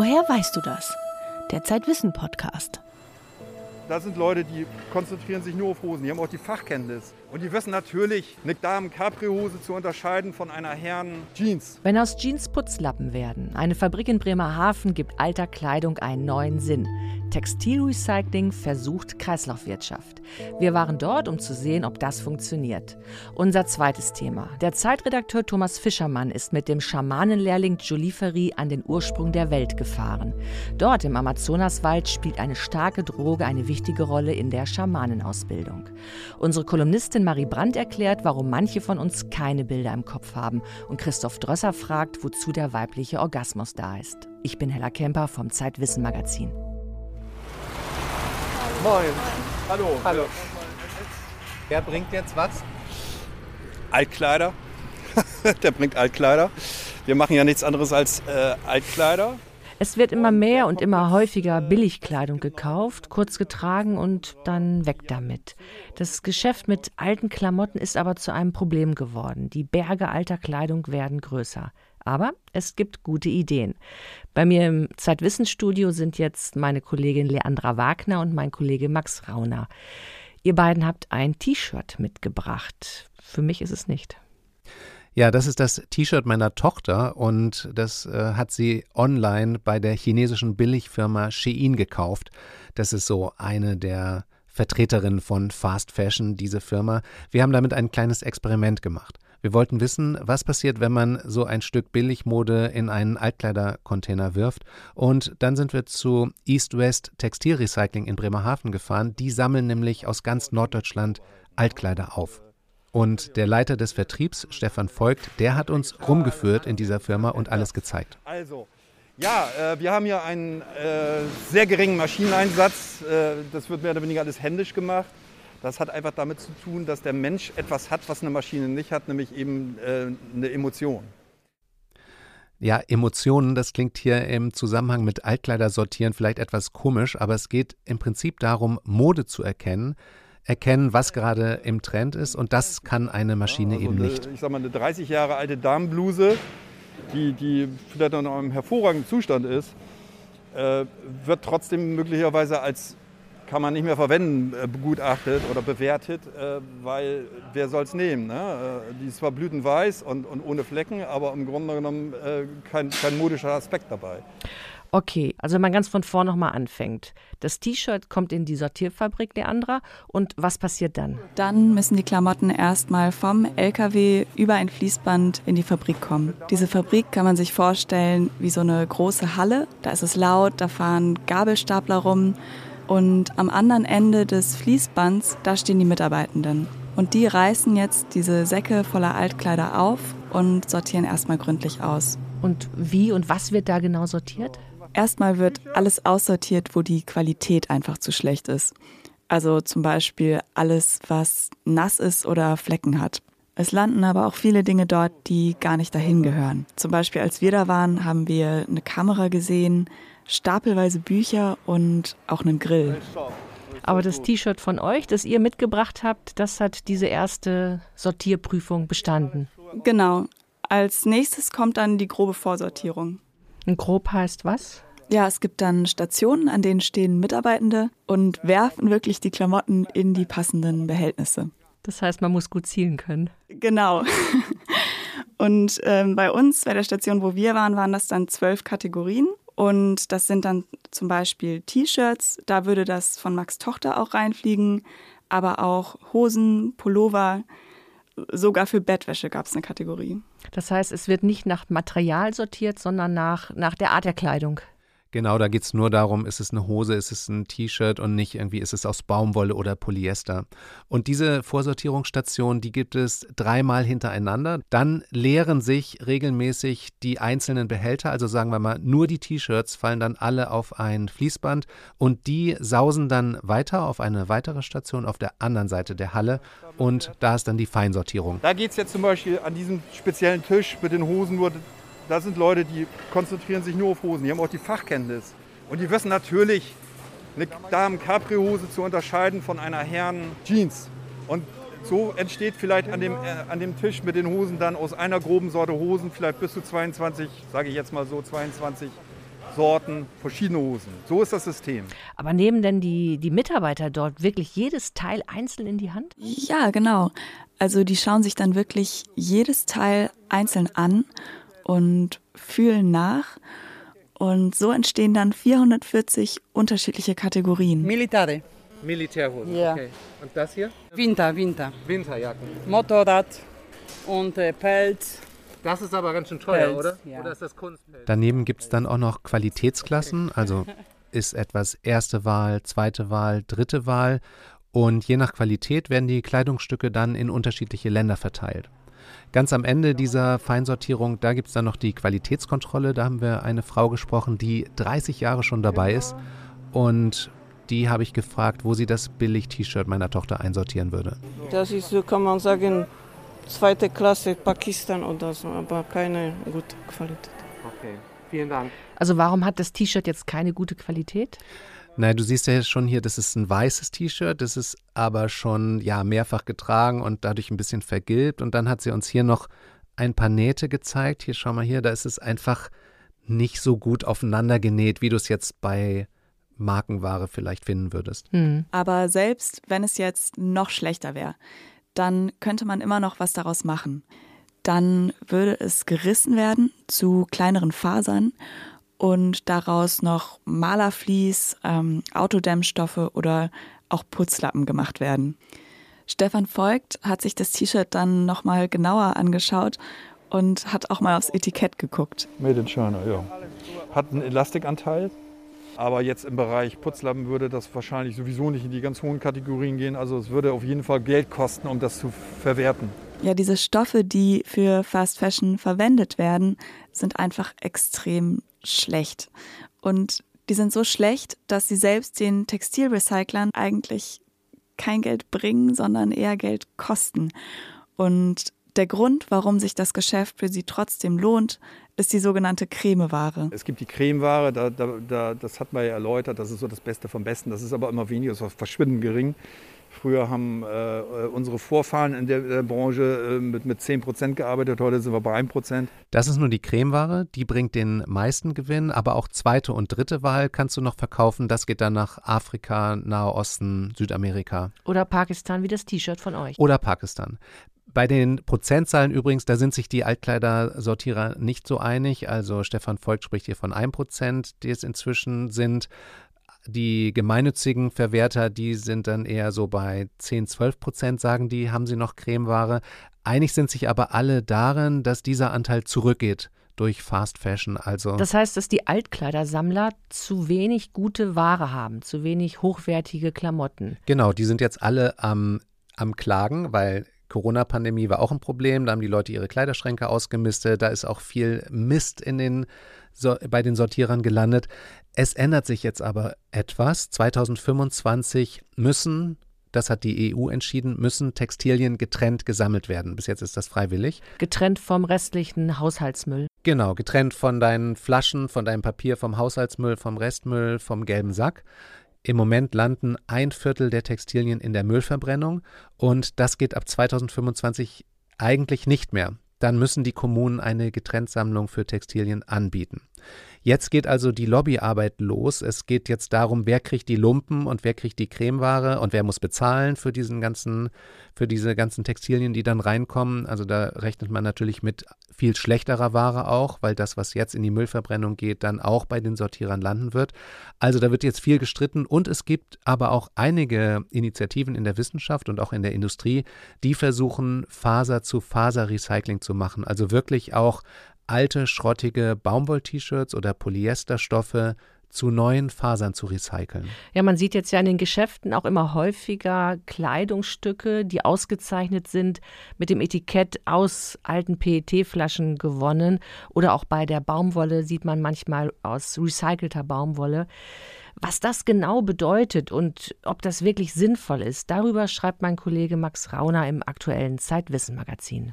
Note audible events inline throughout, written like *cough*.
Woher weißt du das? Der Zeitwissen Podcast. Da sind Leute, die konzentrieren sich nur auf Hosen. Die haben auch die Fachkenntnis. Und die wissen natürlich, eine Damen-Capri-Hose zu unterscheiden von einer Herren-Jeans. Wenn aus Jeans Putzlappen werden, eine Fabrik in Bremerhaven gibt alter Kleidung einen neuen Sinn. Textilrecycling versucht Kreislaufwirtschaft. Wir waren dort, um zu sehen, ob das funktioniert. Unser zweites Thema. Der Zeitredakteur Thomas Fischermann ist mit dem Schamanenlehrling Julie Ferry an den Ursprung der Welt gefahren. Dort im Amazonaswald spielt eine starke Droge eine wichtige Rolle in der Schamanenausbildung. Unsere Kolumnistin Marie Brandt erklärt, warum manche von uns keine Bilder im Kopf haben. Und Christoph Drösser fragt, wozu der weibliche Orgasmus da ist. Ich bin Hella Kemper vom Zeitwissen Magazin. Moin. Hallo. Hallo. Wer bringt jetzt was? Altkleider. *laughs* Der bringt Altkleider. Wir machen ja nichts anderes als äh, Altkleider. Es wird immer mehr und immer häufiger Billigkleidung gekauft, kurz getragen und dann weg damit. Das Geschäft mit alten Klamotten ist aber zu einem Problem geworden. Die Berge alter Kleidung werden größer. Aber es gibt gute Ideen. Bei mir im Zeitwissensstudio sind jetzt meine Kollegin Leandra Wagner und mein Kollege Max Rauner. Ihr beiden habt ein T-Shirt mitgebracht. Für mich ist es nicht. Ja, das ist das T-Shirt meiner Tochter und das äh, hat sie online bei der chinesischen Billigfirma Shein gekauft. Das ist so eine der Vertreterinnen von Fast Fashion, diese Firma. Wir haben damit ein kleines Experiment gemacht. Wir wollten wissen, was passiert, wenn man so ein Stück Billigmode in einen Altkleidercontainer wirft. Und dann sind wir zu East West Textilrecycling in Bremerhaven gefahren. Die sammeln nämlich aus ganz Norddeutschland Altkleider auf. Und der Leiter des Vertriebs, Stefan Voigt, der hat uns rumgeführt in dieser Firma und alles gezeigt. Also, ja, äh, wir haben hier einen äh, sehr geringen Maschineneinsatz. Äh, das wird mehr oder weniger alles händisch gemacht. Das hat einfach damit zu tun, dass der Mensch etwas hat, was eine Maschine nicht hat, nämlich eben äh, eine Emotion. Ja, Emotionen, das klingt hier im Zusammenhang mit Altkleidersortieren vielleicht etwas komisch, aber es geht im Prinzip darum, Mode zu erkennen, erkennen, was gerade im Trend ist und das kann eine Maschine ja, also eben nicht. ich sag mal, eine 30 Jahre alte Damenbluse, die, die vielleicht noch in einem hervorragenden Zustand ist, äh, wird trotzdem möglicherweise als kann man nicht mehr verwenden, äh, begutachtet oder bewertet, äh, weil wer soll es nehmen? Ne? Äh, die ist zwar blütenweiß und, und ohne Flecken, aber im Grunde genommen kein, kein modischer Aspekt dabei. Okay, also wenn man ganz von vorn nochmal anfängt. Das T-Shirt kommt in die Sortierfabrik Leandra und was passiert dann? Dann müssen die Klamotten erstmal vom LKW über ein Fließband in die Fabrik kommen. Diese Fabrik kann man sich vorstellen wie so eine große Halle. Da ist es laut, da fahren Gabelstapler rum und am anderen Ende des Fließbands, da stehen die Mitarbeitenden. Und die reißen jetzt diese Säcke voller Altkleider auf und sortieren erstmal gründlich aus. Und wie und was wird da genau sortiert? Erstmal wird alles aussortiert, wo die Qualität einfach zu schlecht ist. Also zum Beispiel alles, was nass ist oder Flecken hat. Es landen aber auch viele Dinge dort, die gar nicht dahin gehören. Zum Beispiel, als wir da waren, haben wir eine Kamera gesehen, stapelweise Bücher und auch einen Grill. Aber das T-Shirt von euch, das ihr mitgebracht habt, das hat diese erste Sortierprüfung bestanden. Genau. Als nächstes kommt dann die grobe Vorsortierung. Und grob heißt was? Ja, es gibt dann Stationen, an denen stehen Mitarbeitende und werfen wirklich die Klamotten in die passenden Behältnisse. Das heißt, man muss gut zielen können. Genau. *laughs* Und ähm, bei uns, bei der Station, wo wir waren, waren das dann zwölf Kategorien. Und das sind dann zum Beispiel T-Shirts, da würde das von Max Tochter auch reinfliegen, aber auch Hosen, Pullover, sogar für Bettwäsche gab es eine Kategorie. Das heißt, es wird nicht nach Material sortiert, sondern nach, nach der Art der Kleidung. Genau, da geht es nur darum, ist es eine Hose, ist es ein T-Shirt und nicht irgendwie, ist es aus Baumwolle oder Polyester. Und diese Vorsortierungsstation, die gibt es dreimal hintereinander. Dann leeren sich regelmäßig die einzelnen Behälter, also sagen wir mal, nur die T-Shirts fallen dann alle auf ein Fließband und die sausen dann weiter auf eine weitere Station auf der anderen Seite der Halle und da ist dann die Feinsortierung. Da geht es jetzt zum Beispiel an diesem speziellen Tisch mit den Hosen nur da sind Leute, die konzentrieren sich nur auf Hosen. Die haben auch die Fachkenntnis. Und die wissen natürlich, eine Damen-Capri-Hose zu unterscheiden von einer Herren-Jeans. Und so entsteht vielleicht an dem, äh, an dem Tisch mit den Hosen dann aus einer groben Sorte Hosen vielleicht bis zu 22, sage ich jetzt mal so, 22 Sorten, verschiedene Hosen. So ist das System. Aber nehmen denn die, die Mitarbeiter dort wirklich jedes Teil einzeln in die Hand? Ja, genau. Also die schauen sich dann wirklich jedes Teil einzeln an und fühlen nach. Und so entstehen dann 440 unterschiedliche Kategorien. Militare. Militärhosen, Ja. okay. Und das hier? Winter, Winter. Winterjacken. Motorrad und äh, Pelz. Das ist aber ganz schön teuer, Pelz, oder? ja. Oder ist das Kunstpelz? Daneben gibt es dann auch noch Qualitätsklassen, also ist etwas erste Wahl, zweite Wahl, dritte Wahl und je nach Qualität werden die Kleidungsstücke dann in unterschiedliche Länder verteilt. Ganz am Ende dieser Feinsortierung, da gibt es dann noch die Qualitätskontrolle. Da haben wir eine Frau gesprochen, die 30 Jahre schon dabei ist. Und die habe ich gefragt, wo sie das Billig-T-Shirt meiner Tochter einsortieren würde. Das ist, so kann man sagen, zweite Klasse Pakistan oder so, aber keine gute Qualität. Okay, vielen Dank. Also warum hat das T-Shirt jetzt keine gute Qualität? Naja, du siehst ja schon hier, das ist ein weißes T-Shirt, das ist aber schon ja mehrfach getragen und dadurch ein bisschen vergilbt. Und dann hat sie uns hier noch ein paar Nähte gezeigt. Hier, schau mal hier, da ist es einfach nicht so gut aufeinander genäht, wie du es jetzt bei Markenware vielleicht finden würdest. Hm. Aber selbst wenn es jetzt noch schlechter wäre, dann könnte man immer noch was daraus machen. Dann würde es gerissen werden zu kleineren Fasern und daraus noch Malervlies, ähm, Autodämmstoffe oder auch Putzlappen gemacht werden. Stefan Voigt hat sich das T-Shirt dann nochmal genauer angeschaut und hat auch mal aufs Etikett geguckt. Made in China, ja. Hat einen Elastikanteil, aber jetzt im Bereich Putzlappen würde das wahrscheinlich sowieso nicht in die ganz hohen Kategorien gehen. Also es würde auf jeden Fall Geld kosten, um das zu verwerten. Ja, diese Stoffe, die für Fast Fashion verwendet werden, sind einfach extrem schlecht. Und die sind so schlecht, dass sie selbst den Textilrecyclern eigentlich kein Geld bringen, sondern eher Geld kosten. Und der Grund, warum sich das Geschäft für sie trotzdem lohnt, ist die sogenannte Cremeware. Es gibt die Cremeware, da, da, da, das hat man ja erläutert, das ist so das Beste vom Besten. Das ist aber immer weniger, das ist verschwindend gering. Früher haben äh, unsere Vorfahren in der, der Branche äh, mit, mit 10% gearbeitet, heute sind wir bei 1%. Das ist nur die Cremeware, die bringt den meisten Gewinn, aber auch zweite und dritte Wahl kannst du noch verkaufen. Das geht dann nach Afrika, Nahe Osten, Südamerika Oder Pakistan wie das T-Shirt von euch. oder Pakistan. Bei den Prozentzahlen übrigens, da sind sich die Altkleidersortierer nicht so einig. Also Stefan Volk spricht hier von 1%, die es inzwischen sind. Die gemeinnützigen Verwerter, die sind dann eher so bei 10, 12 Prozent, sagen die, haben sie noch Cremeware. Einig sind sich aber alle darin, dass dieser Anteil zurückgeht durch Fast Fashion. Also Das heißt, dass die Altkleidersammler zu wenig gute Ware haben, zu wenig hochwertige Klamotten. Genau, die sind jetzt alle am, am Klagen, weil Corona-Pandemie war auch ein Problem. Da haben die Leute ihre Kleiderschränke ausgemistet. Da ist auch viel Mist in den, so, bei den Sortierern gelandet. Es ändert sich jetzt aber etwas. 2025 müssen, das hat die EU entschieden, müssen Textilien getrennt gesammelt werden. Bis jetzt ist das freiwillig. Getrennt vom restlichen Haushaltsmüll. Genau, getrennt von deinen Flaschen, von deinem Papier, vom Haushaltsmüll, vom Restmüll, vom gelben Sack. Im Moment landen ein Viertel der Textilien in der Müllverbrennung und das geht ab 2025 eigentlich nicht mehr. Dann müssen die Kommunen eine Getrenntsammlung für Textilien anbieten. Jetzt geht also die Lobbyarbeit los. Es geht jetzt darum, wer kriegt die Lumpen und wer kriegt die Cremeware und wer muss bezahlen für diesen ganzen, für diese ganzen Textilien, die dann reinkommen. Also da rechnet man natürlich mit viel schlechterer Ware auch, weil das, was jetzt in die Müllverbrennung geht, dann auch bei den Sortierern landen wird. Also da wird jetzt viel gestritten und es gibt aber auch einige Initiativen in der Wissenschaft und auch in der Industrie, die versuchen, Faser zu Faser-Recycling zu machen. Also wirklich auch alte, schrottige Baumwoll-T-Shirts oder Polyesterstoffe zu neuen Fasern zu recyceln. Ja, man sieht jetzt ja in den Geschäften auch immer häufiger Kleidungsstücke, die ausgezeichnet sind, mit dem Etikett aus alten PET-Flaschen gewonnen. Oder auch bei der Baumwolle sieht man manchmal aus recycelter Baumwolle. Was das genau bedeutet und ob das wirklich sinnvoll ist, darüber schreibt mein Kollege Max Rauner im aktuellen Zeitwissen-Magazin.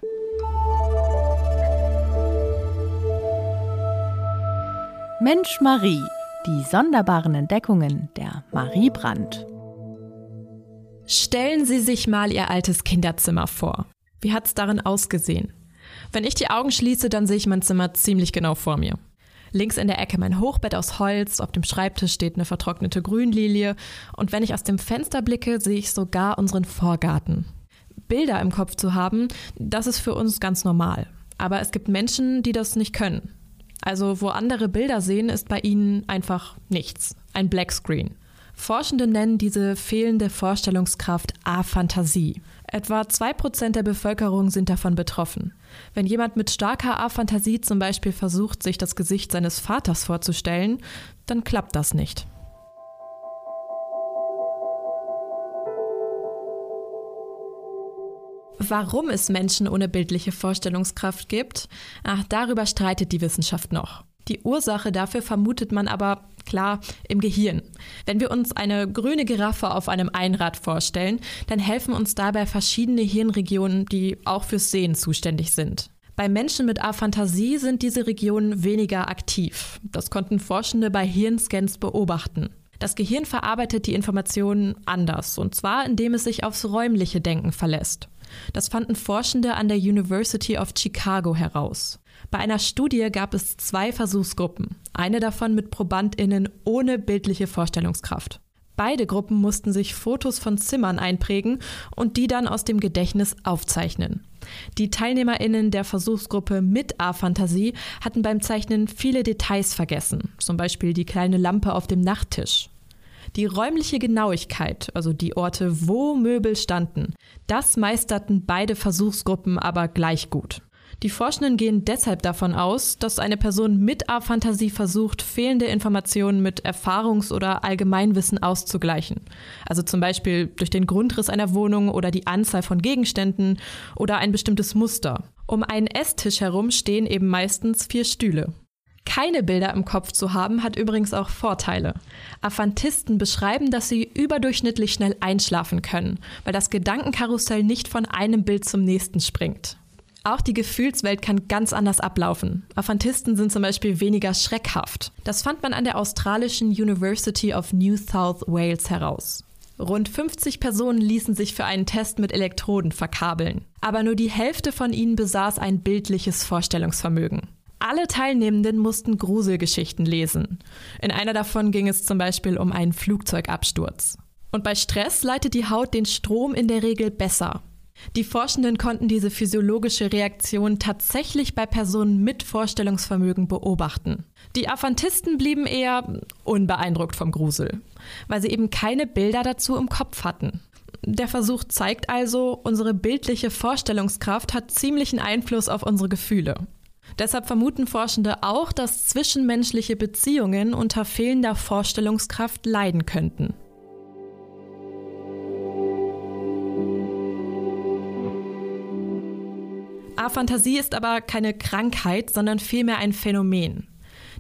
Mensch Marie, die sonderbaren Entdeckungen der Marie Brandt. Stellen Sie sich mal Ihr altes Kinderzimmer vor. Wie hat's darin ausgesehen? Wenn ich die Augen schließe, dann sehe ich mein Zimmer ziemlich genau vor mir. Links in der Ecke mein Hochbett aus Holz, auf dem Schreibtisch steht eine vertrocknete Grünlilie und wenn ich aus dem Fenster blicke, sehe ich sogar unseren Vorgarten. Bilder im Kopf zu haben, das ist für uns ganz normal. Aber es gibt Menschen, die das nicht können. Also wo andere Bilder sehen, ist bei ihnen einfach nichts. Ein Blackscreen. Forschende nennen diese fehlende Vorstellungskraft Aphantasie. Etwa 2% der Bevölkerung sind davon betroffen. Wenn jemand mit starker Aphantasie zum Beispiel versucht, sich das Gesicht seines Vaters vorzustellen, dann klappt das nicht. Warum es Menschen ohne bildliche Vorstellungskraft gibt, ach, darüber streitet die Wissenschaft noch. Die Ursache dafür vermutet man aber klar im Gehirn. Wenn wir uns eine grüne Giraffe auf einem Einrad vorstellen, dann helfen uns dabei verschiedene Hirnregionen, die auch fürs Sehen zuständig sind. Bei Menschen mit Aphantasie sind diese Regionen weniger aktiv. Das konnten Forschende bei Hirnscans beobachten. Das Gehirn verarbeitet die Informationen anders, und zwar indem es sich aufs räumliche Denken verlässt. Das fanden Forschende an der University of Chicago heraus. Bei einer Studie gab es zwei Versuchsgruppen, eine davon mit Probandinnen ohne bildliche Vorstellungskraft. Beide Gruppen mussten sich Fotos von Zimmern einprägen und die dann aus dem Gedächtnis aufzeichnen. Die Teilnehmerinnen der Versuchsgruppe mit A-Fantasie hatten beim Zeichnen viele Details vergessen, zum Beispiel die kleine Lampe auf dem Nachttisch. Die räumliche Genauigkeit, also die Orte, wo Möbel standen, das meisterten beide Versuchsgruppen aber gleich gut. Die Forschenden gehen deshalb davon aus, dass eine Person mit A-Fantasie versucht, fehlende Informationen mit Erfahrungs- oder Allgemeinwissen auszugleichen. Also zum Beispiel durch den Grundriss einer Wohnung oder die Anzahl von Gegenständen oder ein bestimmtes Muster. Um einen Esstisch herum stehen eben meistens vier Stühle. Keine Bilder im Kopf zu haben, hat übrigens auch Vorteile. Aphantisten beschreiben, dass sie überdurchschnittlich schnell einschlafen können, weil das Gedankenkarussell nicht von einem Bild zum nächsten springt. Auch die Gefühlswelt kann ganz anders ablaufen. Aphantisten sind zum Beispiel weniger schreckhaft. Das fand man an der australischen University of New South Wales heraus. Rund 50 Personen ließen sich für einen Test mit Elektroden verkabeln. Aber nur die Hälfte von ihnen besaß ein bildliches Vorstellungsvermögen. Alle Teilnehmenden mussten Gruselgeschichten lesen. In einer davon ging es zum Beispiel um einen Flugzeugabsturz. Und bei Stress leitet die Haut den Strom in der Regel besser. Die Forschenden konnten diese physiologische Reaktion tatsächlich bei Personen mit Vorstellungsvermögen beobachten. Die Aphantisten blieben eher unbeeindruckt vom Grusel, weil sie eben keine Bilder dazu im Kopf hatten. Der Versuch zeigt also, unsere bildliche Vorstellungskraft hat ziemlichen Einfluss auf unsere Gefühle. Deshalb vermuten Forschende auch, dass zwischenmenschliche Beziehungen unter fehlender Vorstellungskraft leiden könnten. Aphantasie ist aber keine Krankheit, sondern vielmehr ein Phänomen.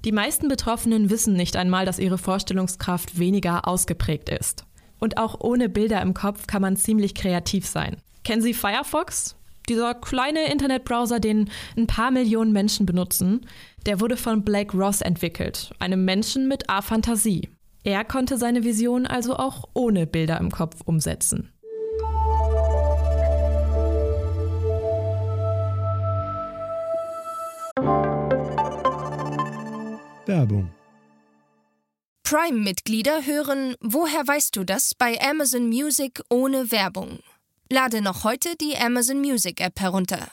Die meisten Betroffenen wissen nicht einmal, dass ihre Vorstellungskraft weniger ausgeprägt ist. Und auch ohne Bilder im Kopf kann man ziemlich kreativ sein. Kennen Sie Firefox? Dieser kleine Internetbrowser, den ein paar Millionen Menschen benutzen, der wurde von Blake Ross entwickelt, einem Menschen mit Aphantasie. Er konnte seine Vision also auch ohne Bilder im Kopf umsetzen. Werbung. Prime-Mitglieder hören Woher weißt du das bei Amazon Music ohne Werbung. Lade noch heute die Amazon Music App herunter.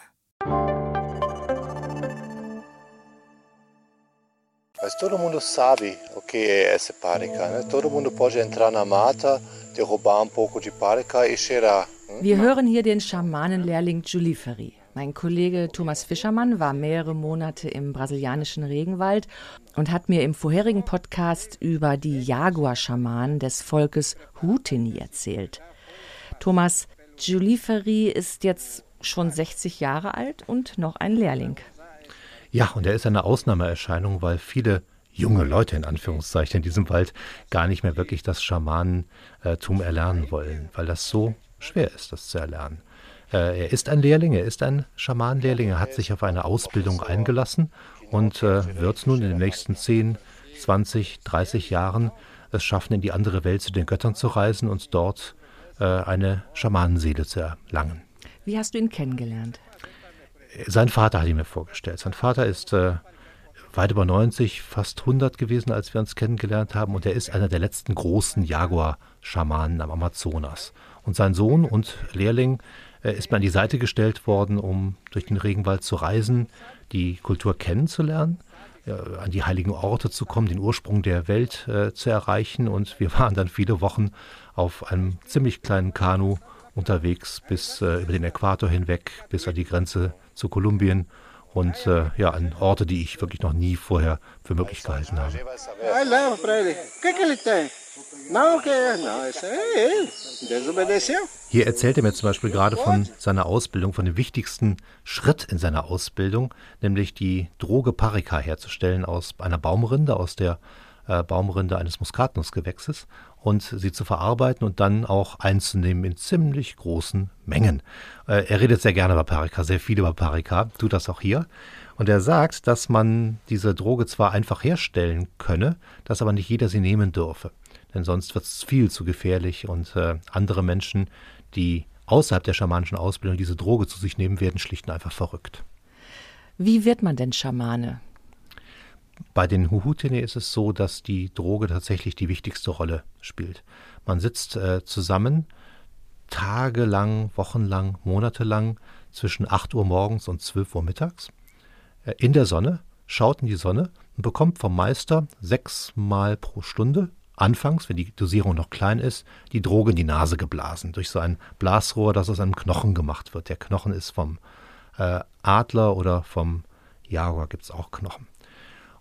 Mas todo mundo sabe o que é essa párica, né? Todo mundo pode entrar na mata, derrubar um pouco de párica e cheirar. Wir hören hier den Schamanenlehrling Juliferi. Mein Kollege Thomas Fischermann war mehrere Monate im brasilianischen Regenwald und hat mir im vorherigen Podcast über die Jaguar-Schamanen des Volkes Hutini erzählt. Thomas, Giuliferi ist jetzt schon 60 Jahre alt und noch ein Lehrling. Ja, und er ist eine Ausnahmeerscheinung, weil viele junge Leute in Anführungszeichen in diesem Wald gar nicht mehr wirklich das Schamanentum erlernen wollen, weil das so schwer ist, das zu erlernen. Äh, er ist ein Lehrling, er ist ein Schamanenlehrling, er hat sich auf eine Ausbildung eingelassen und äh, wird nun in den nächsten 10, 20, 30 Jahren es schaffen, in die andere Welt zu den Göttern zu reisen und dort äh, eine Schamanenseele zu erlangen. Wie hast du ihn kennengelernt? Sein Vater hat ihn mir vorgestellt. Sein Vater ist weit über 90, fast 100 gewesen, als wir uns kennengelernt haben. Und er ist einer der letzten großen Jaguar-Schamanen am Amazonas. Und sein Sohn und Lehrling äh, ist mir an die Seite gestellt worden, um durch den Regenwald zu reisen, die Kultur kennenzulernen, äh, an die heiligen Orte zu kommen, den Ursprung der Welt äh, zu erreichen. Und wir *laughs* waren dann viele Wochen auf einem ziemlich kleinen Kanu unterwegs bis äh, über den Äquator hinweg, bis an die Grenze zu Kolumbien und äh, ja, an Orte, die ich wirklich noch nie vorher für möglich gehalten habe. Hier erzählt er mir zum Beispiel gerade von seiner Ausbildung, von dem wichtigsten Schritt in seiner Ausbildung, nämlich die Droge Parika herzustellen aus einer Baumrinde, aus der äh, Baumrinde eines Muskatnussgewächses und sie zu verarbeiten und dann auch einzunehmen in ziemlich großen Mengen. Äh, er redet sehr gerne über Parika, sehr viel über Parika, tut das auch hier. Und er sagt, dass man diese Droge zwar einfach herstellen könne, dass aber nicht jeder sie nehmen dürfe. Denn sonst wird es viel zu gefährlich und äh, andere Menschen, die außerhalb der schamanischen Ausbildung diese Droge zu sich nehmen, werden schlicht und einfach verrückt. Wie wird man denn Schamane? Bei den Huhutene ist es so, dass die Droge tatsächlich die wichtigste Rolle spielt. Man sitzt äh, zusammen, tagelang, wochenlang, monatelang zwischen 8 Uhr morgens und 12 Uhr mittags äh, in der Sonne, schaut in die Sonne und bekommt vom Meister sechsmal pro Stunde, anfangs, wenn die Dosierung noch klein ist, die Droge in die Nase geblasen, durch so ein Blasrohr, das aus einem Knochen gemacht wird. Der Knochen ist vom äh, Adler oder vom Jaguar gibt es auch Knochen.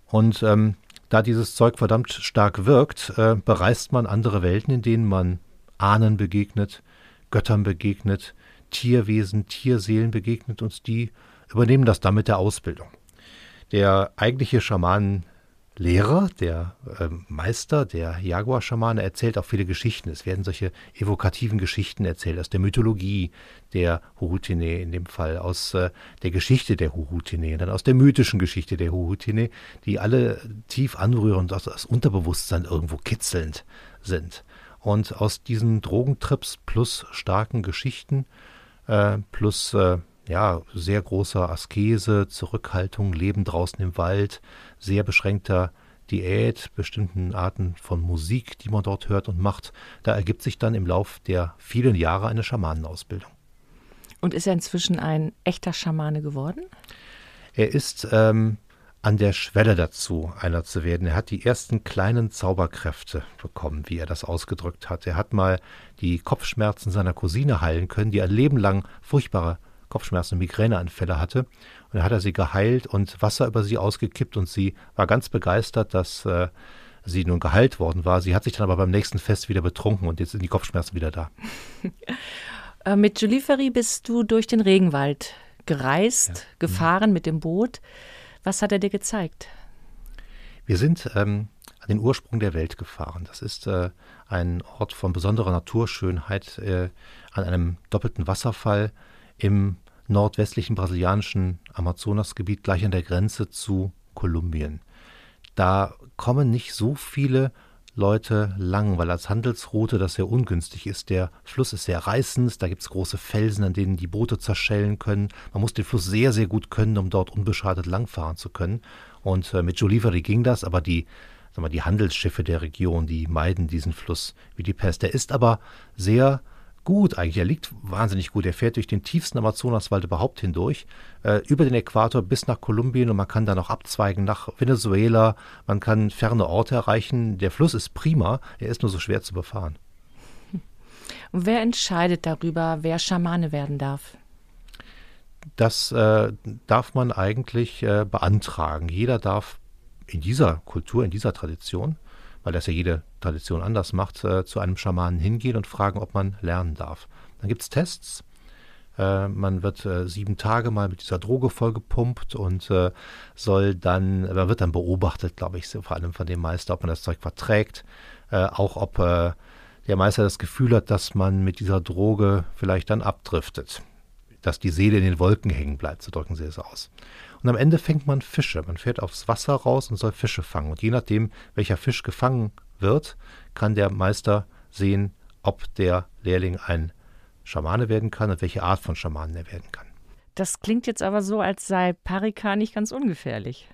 Und ähm, da dieses Zeug verdammt stark wirkt, äh, bereist man andere Welten, in denen man Ahnen begegnet, Göttern begegnet, Tierwesen, Tierseelen begegnet und die übernehmen das dann mit der Ausbildung. Der eigentliche Schamanen Lehrer, der äh, Meister, der Jaguar-Schamane, erzählt auch viele Geschichten. Es werden solche evokativen Geschichten erzählt aus der Mythologie der Huhutine in dem Fall, aus äh, der Geschichte der Huhutine, dann aus der mythischen Geschichte der Huhutine, die alle tief anrührend aus das Unterbewusstsein irgendwo kitzelnd sind. Und aus diesen Drogentrips plus starken Geschichten äh, plus äh, ja, sehr großer Askese, Zurückhaltung, Leben draußen im Wald, sehr beschränkter Diät, bestimmten Arten von Musik, die man dort hört und macht. Da ergibt sich dann im Lauf der vielen Jahre eine Schamanenausbildung. Und ist er inzwischen ein echter Schamane geworden? Er ist ähm, an der Schwelle dazu, einer zu werden. Er hat die ersten kleinen Zauberkräfte bekommen, wie er das ausgedrückt hat. Er hat mal die Kopfschmerzen seiner Cousine heilen können, die ein Leben lang furchtbare Kopfschmerzen Migräneanfälle hatte. Und dann hat er sie geheilt und Wasser über sie ausgekippt und sie war ganz begeistert, dass äh, sie nun geheilt worden war. Sie hat sich dann aber beim nächsten Fest wieder betrunken und jetzt sind die Kopfschmerzen wieder da. *laughs* Äh, mit Julie Ferry bist du durch den Regenwald gereist, ja. gefahren mit dem Boot. Was hat er dir gezeigt? Wir sind ähm, an den Ursprung der Welt gefahren. Das ist äh, ein Ort von besonderer Naturschönheit äh, an einem doppelten Wasserfall im nordwestlichen brasilianischen Amazonasgebiet gleich an der Grenze zu Kolumbien. Da kommen nicht so viele Leute lang, weil als Handelsroute das sehr ungünstig ist. Der Fluss ist sehr reißend, da gibt es große Felsen, an denen die Boote zerschellen können. Man muss den Fluss sehr, sehr gut können, um dort unbeschadet langfahren zu können. Und äh, mit Joliveri ging das, aber die, sag mal, die Handelsschiffe der Region, die meiden diesen Fluss wie die Pest. Der ist aber sehr gut eigentlich. Er liegt wahnsinnig gut. Er fährt durch den tiefsten Amazonaswald überhaupt hindurch, äh, über den Äquator bis nach Kolumbien und man kann dann auch abzweigen nach Venezuela. Man kann ferne Orte erreichen. Der Fluss ist prima, er ist nur so schwer zu befahren. *laughs* Und wer entscheidet darüber, wer Schamane werden darf? Das äh, darf man eigentlich äh, beantragen. Jeder darf in dieser Kultur, in dieser Tradition weil das ja jede Tradition anders macht, äh, zu einem Schamanen hingehen und fragen, ob man lernen darf. Dann gibt es Tests. Äh, man wird äh, sieben Tage mal mit dieser Droge vollgepumpt und äh, soll dann, man wird dann beobachtet, glaube ich, vor allem von dem Meister, ob man das Zeug verträgt, auch ob der Meister das Gefühl hat, dass man mit dieser Droge vielleicht dann abdriftet, dass die Seele in den Wolken hängen bleibt, so drücken sie es aus. Und am Ende fängt man Fische. Man fährt aufs Wasser raus und soll Fische fangen. Und je nachdem, welcher Fisch gefangen wird, kann der Meister sehen, ob der Lehrling ein Schamane werden kann und welche Art von Schamanen er werden kann. Das klingt jetzt aber so, als sei Parika nicht ganz ungefährlich.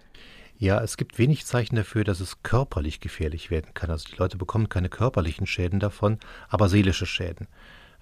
Ja, es gibt wenig Zeichen dafür, dass es körperlich gefährlich werden kann. Also die Leute bekommen keine körperlichen Schäden davon, aber seelische Schäden.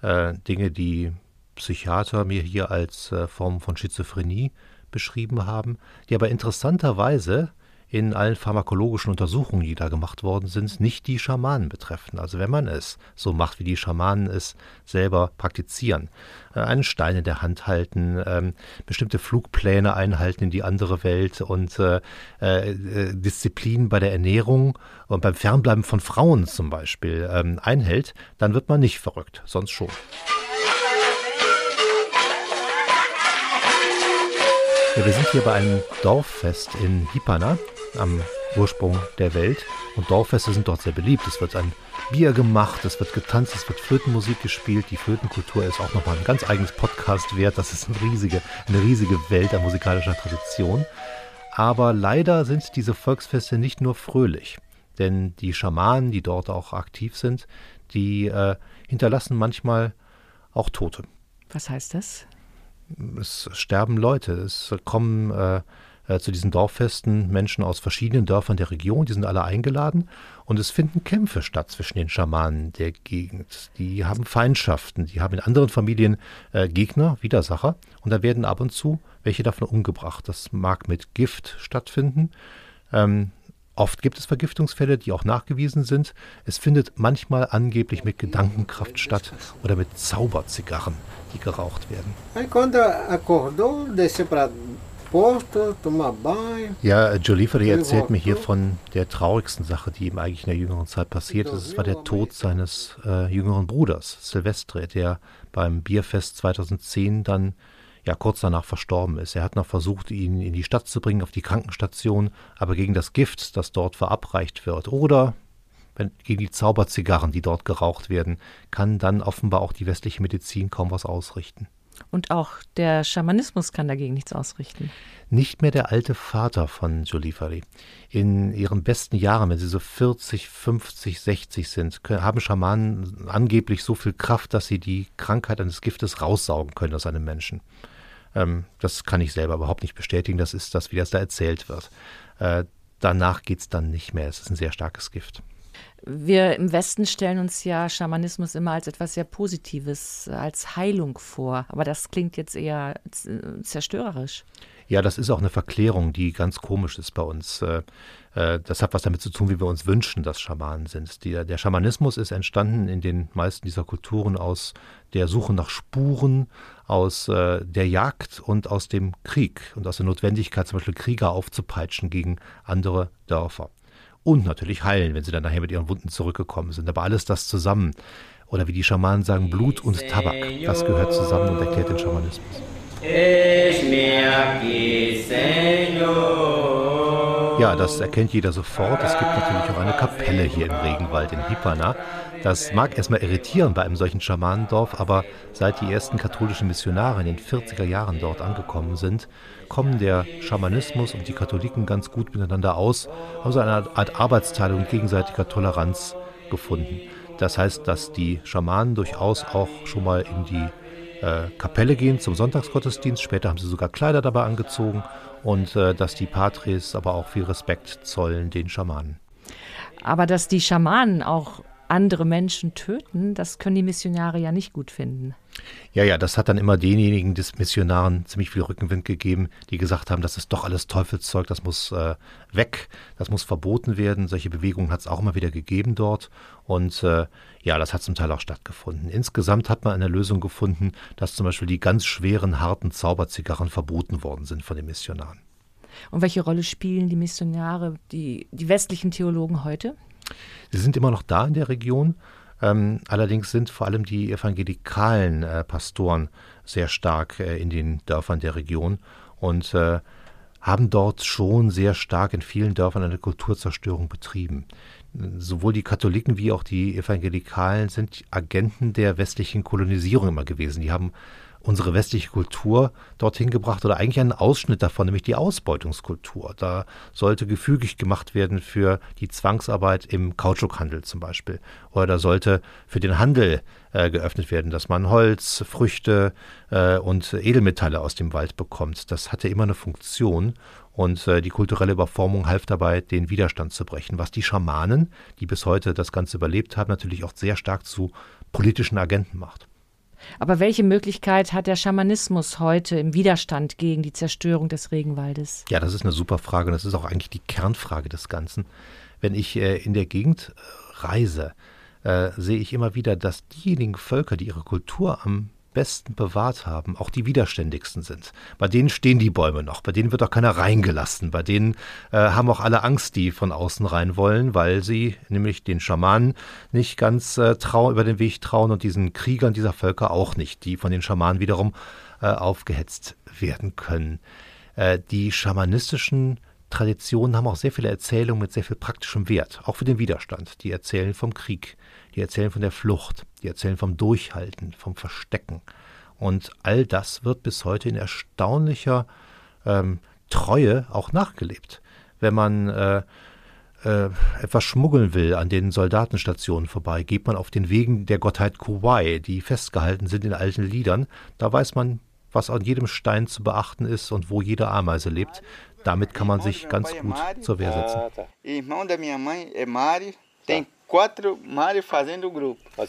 Äh, Dinge, die Psychiater mir hier als äh, Form von Schizophrenie beschrieben haben, die aber interessanterweise in allen pharmakologischen Untersuchungen, die da gemacht worden sind, nicht die Schamanen betreffen. Also wenn man es so macht, wie die Schamanen es selber praktizieren, äh, einen Stein in der Hand halten, ähm, bestimmte Flugpläne einhalten in die andere Welt und äh, äh, Disziplin bei der Ernährung und beim Fernbleiben von Frauen zum Beispiel ähm, einhält, dann wird man nicht verrückt, sonst schon. Ja, wir sind hier bei einem Dorffest in Hipana am Ursprung der Welt. Und Dorffeste sind dort sehr beliebt. Es wird ein Bier gemacht, es wird getanzt, es wird Flötenmusik gespielt. Die Flötenkultur ist auch nochmal ein ganz eigenes Podcast wert. Das ist eine riesige, eine riesige Welt an musikalischer Tradition. Aber leider sind diese Volksfeste nicht nur fröhlich. Denn die Schamanen, die dort auch aktiv sind, die äh, hinterlassen manchmal auch Tote. Was heißt das? Es sterben Leute, es kommen äh, äh, zu diesen Dorffesten Menschen aus verschiedenen Dörfern der Region, die sind alle eingeladen und es finden Kämpfe statt zwischen den Schamanen der Gegend. Die haben Feindschaften, die haben in anderen Familien äh, Gegner, Widersacher und da werden ab und zu welche davon umgebracht. Das mag mit Gift stattfinden. Ähm, Oft gibt es Vergiftungsfälle, die auch nachgewiesen sind. Es findet manchmal angeblich mit Gedankenkraft statt oder mit Zauberzigarren, die geraucht werden. Ja, Joliferi erzählt mir hier von der traurigsten Sache, die ihm eigentlich in der jüngeren Zeit passiert ist. Es war der Tod seines äh, jüngeren Bruders, Silvestre, der beim Bierfest 2010 dann ja kurz danach verstorben ist. Er hat noch versucht, ihn in die Stadt zu bringen, auf die Krankenstation, aber gegen das Gift, das dort verabreicht wird, oder wenn, gegen die Zauberzigarren, die dort geraucht werden, kann dann offenbar auch die westliche Medizin kaum was ausrichten. Und auch der Schamanismus kann dagegen nichts ausrichten. Nicht mehr der alte Vater von Jolifari. In ihren besten Jahren, wenn sie so 40, 50, 60 sind, haben Schamanen angeblich so viel Kraft, dass sie die Krankheit eines Giftes raussaugen können aus einem Menschen. Ähm, das kann ich selber überhaupt nicht bestätigen. Das ist das, wie das da erzählt wird. Äh, danach geht es dann nicht mehr. Es ist ein sehr starkes Gift. Wir im Westen stellen uns ja Schamanismus immer als etwas sehr Positives, als Heilung vor. Aber das klingt jetzt eher zerstörerisch. Ja, das ist auch eine Verklärung, die ganz komisch ist bei uns. Äh, äh, das hat was damit zu tun, wie wir uns wünschen, dass Schamanen sind. Der Schamanismus ist entstanden in den meisten dieser Kulturen aus der Suche nach Spuren, aus äh, der Jagd und aus dem Krieg und aus der Notwendigkeit, zum Beispiel Krieger aufzupeitschen gegen andere Dörfer und natürlich heilen, wenn sie dann nachher mit ihren Wunden zurückgekommen sind. Aber alles das zusammen. Oder wie die Schamanen sagen, Blut und Tabak, das gehört zusammen und erklärt den Schamanismus. Ja, das erkennt jeder sofort. Es gibt natürlich auch eine Kapelle hier im Regenwald in Hipana. Das mag erstmal irritieren bei einem solchen Schamanendorf, aber seit die ersten katholischen Missionare in den 40er Jahren dort angekommen sind, kommen der Schamanismus und die Katholiken ganz gut miteinander aus, haben so eine Art Arbeitsteilung gegenseitiger Toleranz gefunden. Das heißt, dass die Schamanen durchaus auch schon mal in die äh, Kapelle gehen zum Sonntagsgottesdienst. Später haben sie sogar Kleider dabei angezogen und äh, dass die Patres aber auch viel Respekt zollen den Schamanen. Aber dass die Schamanen auch andere Menschen töten, das können die Missionare ja nicht gut finden. Ja, ja, das hat dann immer denjenigen des Missionaren ziemlich viel Rückenwind gegeben, die gesagt haben, das ist doch alles Teufelszeug, das muss äh, weg, das muss verboten werden. Solche Bewegungen hat es auch immer wieder gegeben dort. Und äh, ja, das hat zum Teil auch stattgefunden. Insgesamt hat man eine Lösung gefunden, dass zum Beispiel die ganz schweren, harten Zauberzigarren verboten worden sind von den Missionaren. Und welche Rolle spielen die Missionare, die, die westlichen Theologen heute? Sie sind immer noch da in der Region. Ähm, allerdings sind vor allem die evangelikalen äh, Pastoren sehr stark äh, in den Dörfern der Region und äh, haben dort schon sehr stark in vielen Dörfern eine Kulturzerstörung betrieben. Sowohl die Katholiken wie auch die Evangelikalen sind Agenten der westlichen Kolonisierung immer gewesen. Die haben unsere westliche Kultur dorthin gebracht oder eigentlich einen Ausschnitt davon, nämlich die Ausbeutungskultur. Da sollte gefügig gemacht werden für die Zwangsarbeit im Kautschukhandel zum Beispiel. Oder da sollte für den Handel äh, geöffnet werden, dass man Holz, Früchte äh, und Edelmetalle aus dem Wald bekommt. Das hatte immer eine Funktion und äh, die kulturelle Überformung half dabei, den Widerstand zu brechen, was die Schamanen, die bis heute das Ganze überlebt haben, natürlich auch sehr stark zu politischen Agenten macht. Aber welche Möglichkeit hat der Schamanismus heute im Widerstand gegen die Zerstörung des Regenwaldes? Ja, das ist eine super Frage und das ist auch eigentlich die Kernfrage des Ganzen. Wenn ich äh, in der Gegend äh, reise, äh, sehe ich immer wieder, dass diejenigen Völker, die ihre Kultur am besten bewahrt haben, auch die widerständigsten sind. Bei denen stehen die Bäume noch, bei denen wird auch keiner reingelassen, bei denen äh, haben auch alle Angst, die von außen rein wollen, weil sie nämlich den Schamanen nicht ganz äh, trau über den Weg trauen und diesen Kriegern dieser Völker auch nicht, die von den Schamanen wiederum äh, aufgehetzt werden können. Äh, die schamanistischen Traditionen haben auch sehr viele Erzählungen mit sehr viel praktischem Wert, auch für den Widerstand. Die erzählen vom Krieg, die erzählen von der Flucht, die erzählen vom Durchhalten, vom Verstecken. Und all das wird bis heute in erstaunlicher ähm, Treue auch nachgelebt. Wenn man äh, äh, etwas schmuggeln will an den Soldatenstationen vorbei, geht man auf den Wegen der Gottheit Kuwai, die festgehalten sind in alten Liedern. Da weiß man, was an jedem Stein zu beachten ist und wo jede Ameise lebt. Damit kann man sich ganz gut zur Wehr setzen.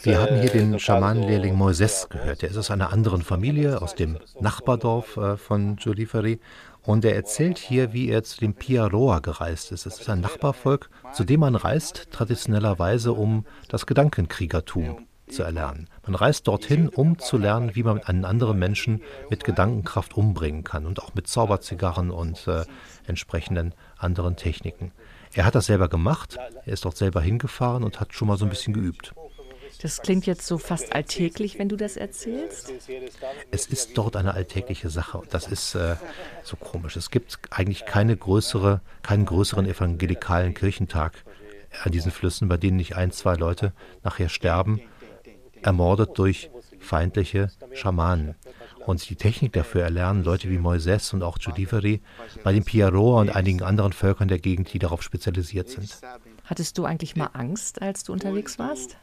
Wir haben hier den Schamanenlehrling Moises gehört. Der ist aus einer anderen Familie, aus dem Nachbardorf äh, von Giuliferi. Und er erzählt hier, wie er zu dem Piaroa gereist ist. Es ist ein Nachbarvolk, zu dem man reist, traditionellerweise, um das Gedankenkriegertum zu erlernen. Man reist dorthin, um zu lernen, wie man einen anderen Menschen mit Gedankenkraft umbringen kann und auch mit Zauberzigarren und äh, entsprechenden anderen Techniken. Er hat das selber gemacht, er ist dort selber hingefahren und hat schon mal so ein bisschen geübt. Das klingt jetzt so fast alltäglich, wenn du das erzählst. Es ist dort eine alltägliche Sache und das ist äh, so komisch. Es gibt eigentlich keine größere, keinen größeren evangelikalen Kirchentag an diesen Flüssen, bei denen nicht ein, zwei Leute nachher sterben, ermordet durch feindliche Schamanen und die Technik dafür erlernen, Leute wie Moises und auch Giudiveri, bei den Piaroa und einigen anderen Völkern der Gegend, die darauf spezialisiert sind. Hattest du eigentlich mal Angst, als du unterwegs warst?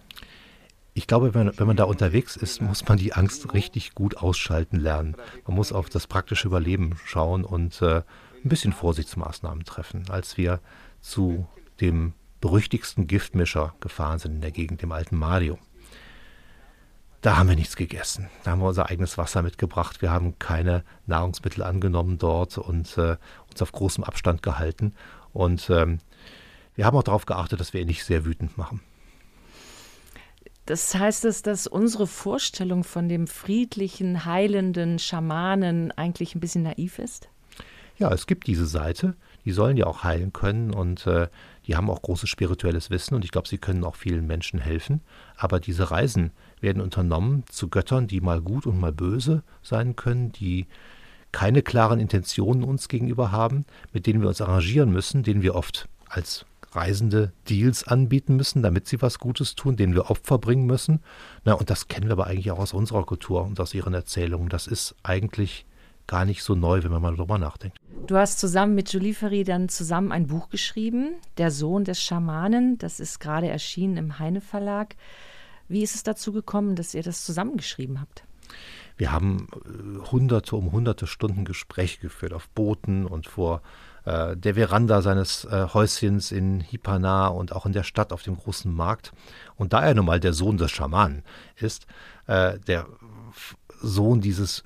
Ich glaube, wenn, wenn man da unterwegs ist, muss man die Angst richtig gut ausschalten lernen. Man muss auf das praktische Überleben schauen und äh, ein bisschen Vorsichtsmaßnahmen treffen. Als wir zu dem berüchtigsten Giftmischer gefahren sind in der Gegend, dem alten Mario, da haben wir nichts gegessen. Da haben wir unser eigenes Wasser mitgebracht. Wir haben keine Nahrungsmittel angenommen dort und äh, uns auf großem Abstand gehalten. Und ähm, wir haben auch darauf geachtet, dass wir ihn nicht sehr wütend machen. Das heißt es, dass unsere Vorstellung von dem friedlichen, heilenden Schamanen eigentlich ein bisschen naiv ist? Ja, es gibt diese Seite. Die sollen ja auch heilen können und äh, die haben auch großes spirituelles Wissen und ich glaube, sie können auch vielen Menschen helfen. Aber diese Reisen werden unternommen zu Göttern, die mal gut und mal böse sein können, die keine klaren Intentionen uns gegenüber haben, mit denen wir uns arrangieren müssen, denen wir oft als Reisende Deals anbieten müssen, damit sie was Gutes tun, denen wir Opfer bringen müssen. Na, und das kennen wir aber eigentlich auch aus unserer Kultur und aus ihren Erzählungen. Das ist eigentlich gar nicht so neu, wenn man mal drüber nachdenkt. Du hast zusammen mit Julie Ferry dann zusammen ein Buch geschrieben, Der Sohn des Schamanen. Das ist gerade erschienen im Heine Verlag. Wie ist es dazu gekommen, dass ihr das zusammengeschrieben habt? Wir haben äh, hunderte um hunderte Stunden Gespräche geführt auf Booten und vor äh, der Veranda seines äh, Häuschens in Hipana und auch in der Stadt auf dem großen Markt. Und da er nun mal der Sohn des Schamanen ist, äh, der Sohn dieses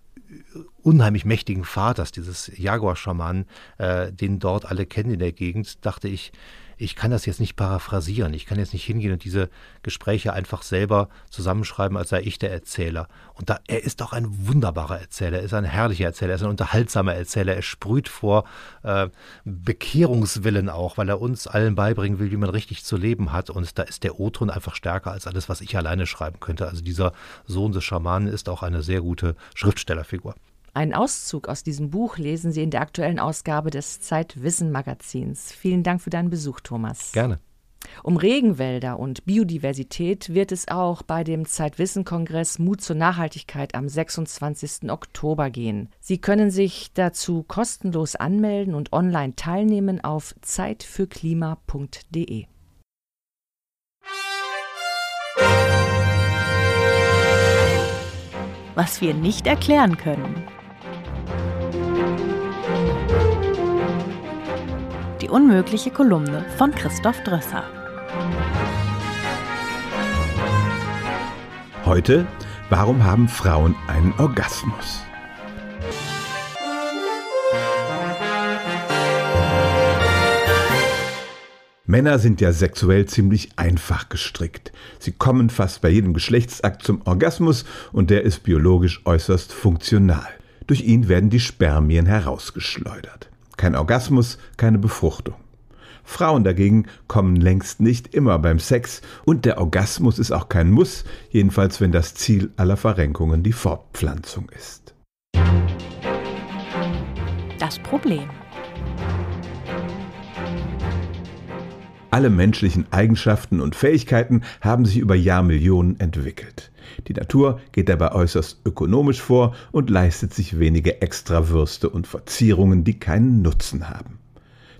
unheimlich mächtigen Vaters, dieses Jaguar-Schamanen, äh, den dort alle kennen in der Gegend, dachte ich, ich kann das jetzt nicht paraphrasieren. Ich kann jetzt nicht hingehen und diese Gespräche einfach selber zusammenschreiben, als sei ich der Erzähler. Und da, er ist auch ein wunderbarer Erzähler, er ist ein herrlicher Erzähler, er ist ein unterhaltsamer Erzähler. Er sprüht vor äh, Bekehrungswillen auch, weil er uns allen beibringen will, wie man richtig zu leben hat. Und da ist der O-Ton einfach stärker als alles, was ich alleine schreiben könnte. Also dieser Sohn des Schamanen ist auch eine sehr gute Schriftstellerfigur. Einen Auszug aus diesem Buch lesen Sie in der aktuellen Ausgabe des Zeitwissen Magazins. Vielen Dank für deinen Besuch, Thomas. Gerne. Um Regenwälder und Biodiversität wird es auch bei dem Zeitwissen-Kongress Mut zur Nachhaltigkeit am 26. Oktober gehen. Sie können sich dazu kostenlos anmelden und online teilnehmen auf zeitfürklima.de. Was wir nicht erklären können. Die unmögliche Kolumne von Christoph Drösser. Heute, warum haben Frauen einen Orgasmus? Männer sind ja sexuell ziemlich einfach gestrickt. Sie kommen fast bei jedem Geschlechtsakt zum Orgasmus und der ist biologisch äußerst funktional. Durch ihn werden die Spermien herausgeschleudert. Kein Orgasmus, keine Befruchtung. Frauen dagegen kommen längst nicht immer beim Sex und der Orgasmus ist auch kein Muss, jedenfalls wenn das Ziel aller Verrenkungen die Fortpflanzung ist. Das Problem. Alle menschlichen Eigenschaften und Fähigkeiten haben sich über Jahrmillionen entwickelt. Die Natur geht dabei äußerst ökonomisch vor und leistet sich wenige Extrawürste und Verzierungen, die keinen Nutzen haben.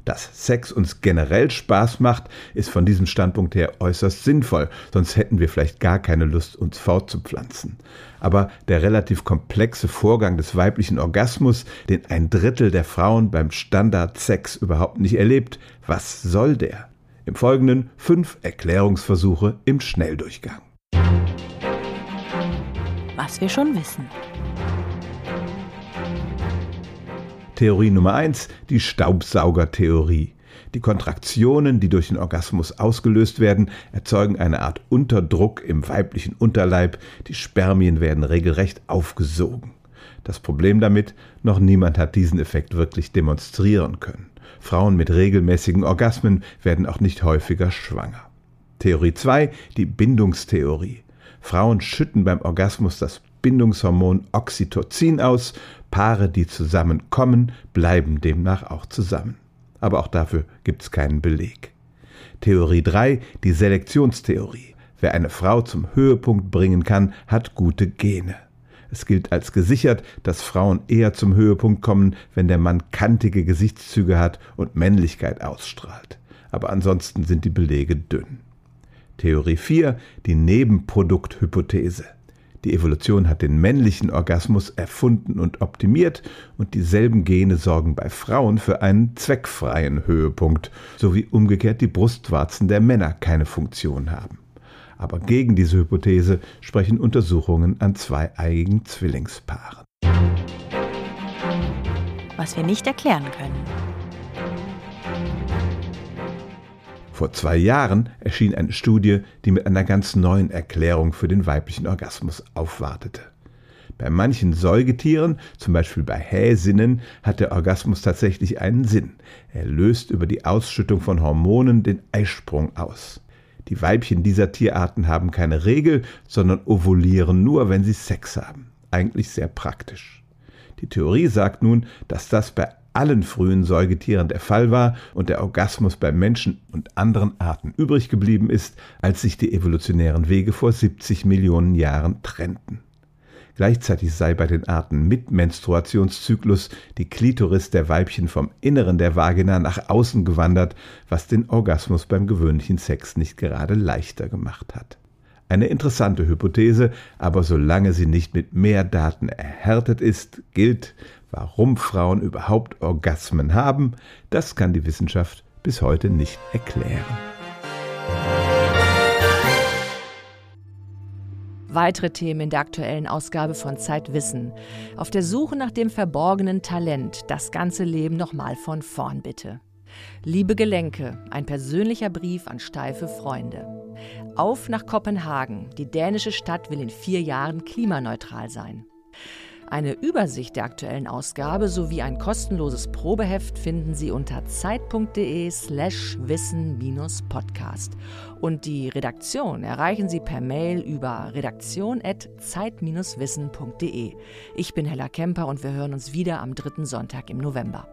Dass Sex uns generell Spaß macht, ist von diesem Standpunkt her äußerst sinnvoll, sonst hätten wir vielleicht gar keine Lust, uns fortzupflanzen. Aber der relativ komplexe Vorgang des weiblichen Orgasmus, den ein Drittel der Frauen beim Standardsex überhaupt nicht erlebt, was soll der? Im Folgenden fünf Erklärungsversuche im Schnelldurchgang. Was wir schon wissen. Theorie Nummer eins: die Staubsaugertheorie. Die Kontraktionen, die durch den Orgasmus ausgelöst werden, erzeugen eine Art Unterdruck im weiblichen Unterleib. Die Spermien werden regelrecht aufgesogen. Das Problem damit, noch niemand hat diesen Effekt wirklich demonstrieren können. Frauen mit regelmäßigen Orgasmen werden auch nicht häufiger schwanger. Theorie 2, die Bindungstheorie. Frauen schütten beim Orgasmus das Bindungshormon Oxytocin aus. Paare, die zusammenkommen, bleiben demnach auch zusammen. Aber auch dafür gibt es keinen Beleg. Theorie 3, die Selektionstheorie. Wer eine Frau zum Höhepunkt bringen kann, hat gute Gene. Es gilt als gesichert, dass Frauen eher zum Höhepunkt kommen, wenn der Mann kantige Gesichtszüge hat und Männlichkeit ausstrahlt. Aber ansonsten sind die Belege dünn. Theorie 4, die Nebenprodukthypothese. Die Evolution hat den männlichen Orgasmus erfunden und optimiert und dieselben Gene sorgen bei Frauen für einen zweckfreien Höhepunkt, sowie umgekehrt die Brustwarzen der Männer keine Funktion haben. Aber gegen diese Hypothese sprechen Untersuchungen an zweieiigen Zwillingspaaren. Was wir nicht erklären können. Vor zwei Jahren erschien eine Studie, die mit einer ganz neuen Erklärung für den weiblichen Orgasmus aufwartete. Bei manchen Säugetieren, zum Beispiel bei Häsinnen, hat der Orgasmus tatsächlich einen Sinn. Er löst über die Ausschüttung von Hormonen den Eisprung aus. Die Weibchen dieser Tierarten haben keine Regel, sondern ovulieren nur, wenn sie Sex haben. Eigentlich sehr praktisch. Die Theorie sagt nun, dass das bei allen frühen Säugetieren der Fall war und der Orgasmus bei Menschen und anderen Arten übrig geblieben ist, als sich die evolutionären Wege vor 70 Millionen Jahren trennten. Gleichzeitig sei bei den Arten mit Menstruationszyklus die Klitoris der Weibchen vom Inneren der Vagina nach außen gewandert, was den Orgasmus beim gewöhnlichen Sex nicht gerade leichter gemacht hat. Eine interessante Hypothese, aber solange sie nicht mit mehr Daten erhärtet ist, gilt, warum Frauen überhaupt Orgasmen haben, das kann die Wissenschaft bis heute nicht erklären. Weitere Themen in der aktuellen Ausgabe von Zeitwissen. Auf der Suche nach dem verborgenen Talent. Das ganze Leben nochmal von vorn bitte. Liebe Gelenke, ein persönlicher Brief an steife Freunde. Auf nach Kopenhagen. Die dänische Stadt will in vier Jahren klimaneutral sein. Eine Übersicht der aktuellen Ausgabe sowie ein kostenloses Probeheft finden Sie unter zeit.de/slash wissen-podcast. Und die Redaktion erreichen Sie per Mail über redaktion.zeit-wissen.de. Ich bin Hella Kemper und wir hören uns wieder am dritten Sonntag im November.